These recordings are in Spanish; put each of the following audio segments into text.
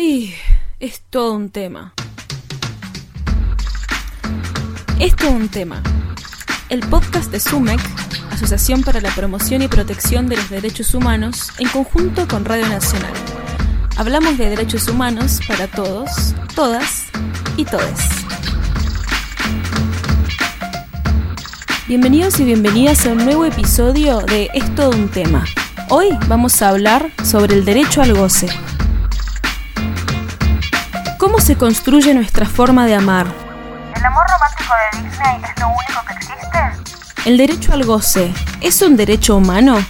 Y es todo un tema. Es todo un tema. El podcast de SUMEC, Asociación para la Promoción y Protección de los Derechos Humanos, en conjunto con Radio Nacional. Hablamos de derechos humanos para todos, todas y todes. Bienvenidos y bienvenidas a un nuevo episodio de Es todo un tema. Hoy vamos a hablar sobre el derecho al goce. ¿Cómo se construye nuestra forma de amar? ¿El amor romántico de Disney es lo único que existe? ¿El derecho al goce es un derecho humano?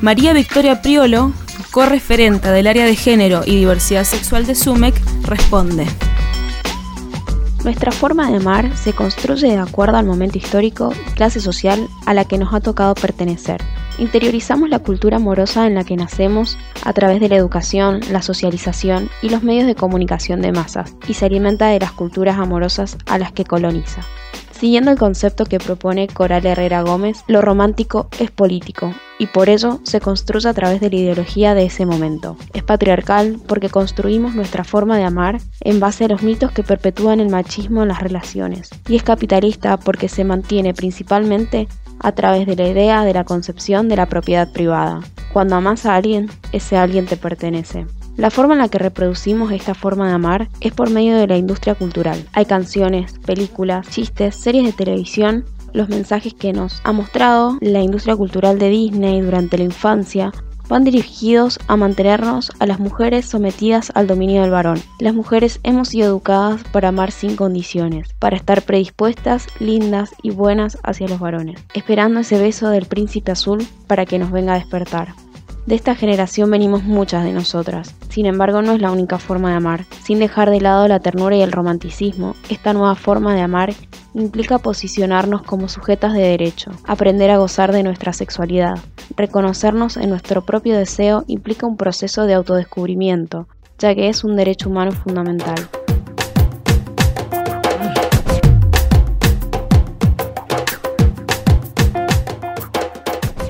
María Victoria Priolo, correferenta del área de género y diversidad sexual de SUMEC, responde. Nuestra forma de amar se construye de acuerdo al momento histórico y clase social a la que nos ha tocado pertenecer. Interiorizamos la cultura amorosa en la que nacemos a través de la educación, la socialización y los medios de comunicación de masas, y se alimenta de las culturas amorosas a las que coloniza. Siguiendo el concepto que propone Coral Herrera Gómez, lo romántico es político y por ello se construye a través de la ideología de ese momento. Es patriarcal porque construimos nuestra forma de amar en base a los mitos que perpetúan el machismo en las relaciones. Y es capitalista porque se mantiene principalmente a través de la idea de la concepción de la propiedad privada. Cuando amas a alguien, ese alguien te pertenece. La forma en la que reproducimos esta forma de amar es por medio de la industria cultural. Hay canciones, películas, chistes, series de televisión, los mensajes que nos ha mostrado la industria cultural de Disney durante la infancia van dirigidos a mantenernos a las mujeres sometidas al dominio del varón. Las mujeres hemos sido educadas para amar sin condiciones, para estar predispuestas, lindas y buenas hacia los varones, esperando ese beso del príncipe azul para que nos venga a despertar. De esta generación venimos muchas de nosotras. Sin embargo, no es la única forma de amar. Sin dejar de lado la ternura y el romanticismo, esta nueva forma de amar implica posicionarnos como sujetas de derecho, aprender a gozar de nuestra sexualidad. Reconocernos en nuestro propio deseo implica un proceso de autodescubrimiento, ya que es un derecho humano fundamental.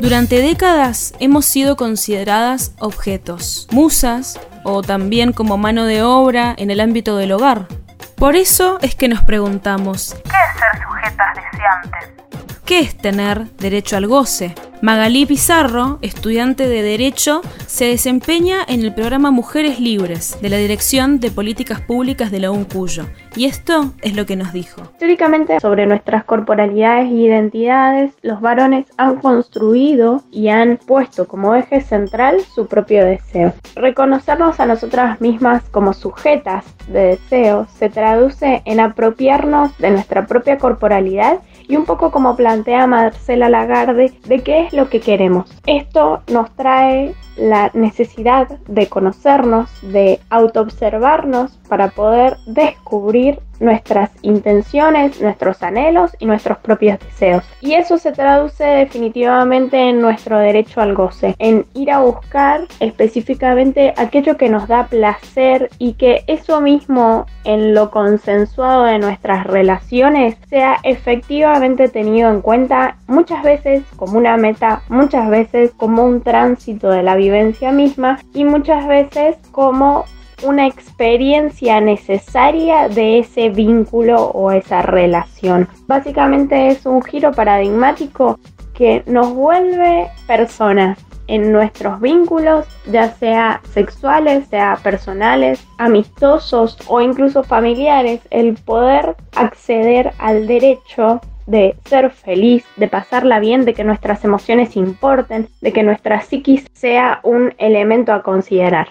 Durante décadas hemos sido consideradas objetos, musas o también como mano de obra en el ámbito del hogar. Por eso es que nos preguntamos, ¿Qué es ser sujetas deseantes? ¿qué es tener derecho al goce? Magalí Pizarro, estudiante de Derecho, se desempeña en el programa Mujeres Libres de la Dirección de Políticas Públicas de la UNCUYO. Y esto es lo que nos dijo. Históricamente, sobre nuestras corporalidades e identidades, los varones han construido y han puesto como eje central su propio deseo. Reconocernos a nosotras mismas como sujetas de deseo se traduce en apropiarnos de nuestra propia corporalidad y un poco como plantea Marcela Lagarde de qué es lo que queremos. Esto nos trae la necesidad de conocernos, de autoobservarnos para poder descubrir nuestras intenciones, nuestros anhelos y nuestros propios deseos. Y eso se traduce definitivamente en nuestro derecho al goce, en ir a buscar específicamente aquello que nos da placer y que eso mismo en lo consensuado de nuestras relaciones sea efectivamente tenido en cuenta muchas veces como una meta, muchas veces como un tránsito de la vivencia misma y muchas veces como una experiencia necesaria de ese vínculo o esa relación. Básicamente es un giro paradigmático que nos vuelve personas en nuestros vínculos, ya sea sexuales, sea personales, amistosos o incluso familiares, el poder acceder al derecho de ser feliz, de pasarla bien, de que nuestras emociones importen, de que nuestra psiquis sea un elemento a considerar.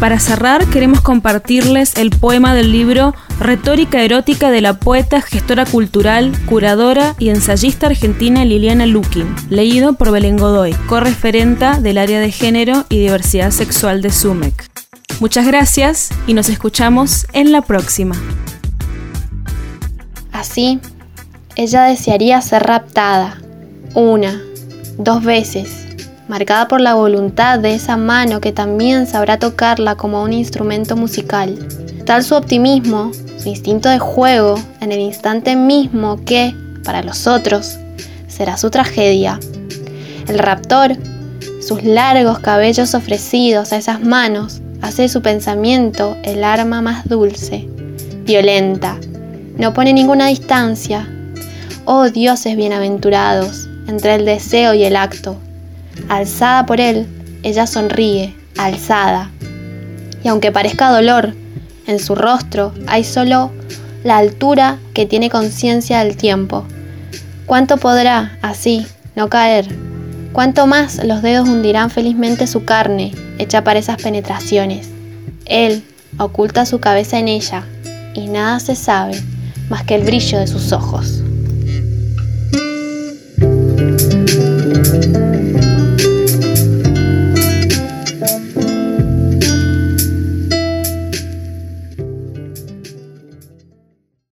Para cerrar, queremos compartirles el poema del libro Retórica erótica de la poeta, gestora cultural, curadora y ensayista argentina Liliana Lukin, leído por Belén Godoy, correferenta del área de género y diversidad sexual de SUMEC. Muchas gracias y nos escuchamos en la próxima. Así, ella desearía ser raptada, una, dos veces, marcada por la voluntad de esa mano que también sabrá tocarla como un instrumento musical. Tal su optimismo, su instinto de juego, en el instante mismo que, para los otros, será su tragedia. El raptor, sus largos cabellos ofrecidos a esas manos, hace de su pensamiento el arma más dulce, violenta. No pone ninguna distancia. Oh dioses bienaventurados, entre el deseo y el acto. Alzada por él, ella sonríe, alzada. Y aunque parezca dolor, en su rostro hay solo la altura que tiene conciencia del tiempo. ¿Cuánto podrá, así, no caer? ¿Cuánto más los dedos hundirán felizmente su carne, hecha para esas penetraciones? Él oculta su cabeza en ella, y nada se sabe más que el brillo de sus ojos.